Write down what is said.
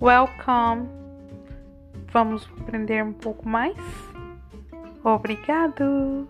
Welcome! Vamos aprender um pouco mais? Obrigado!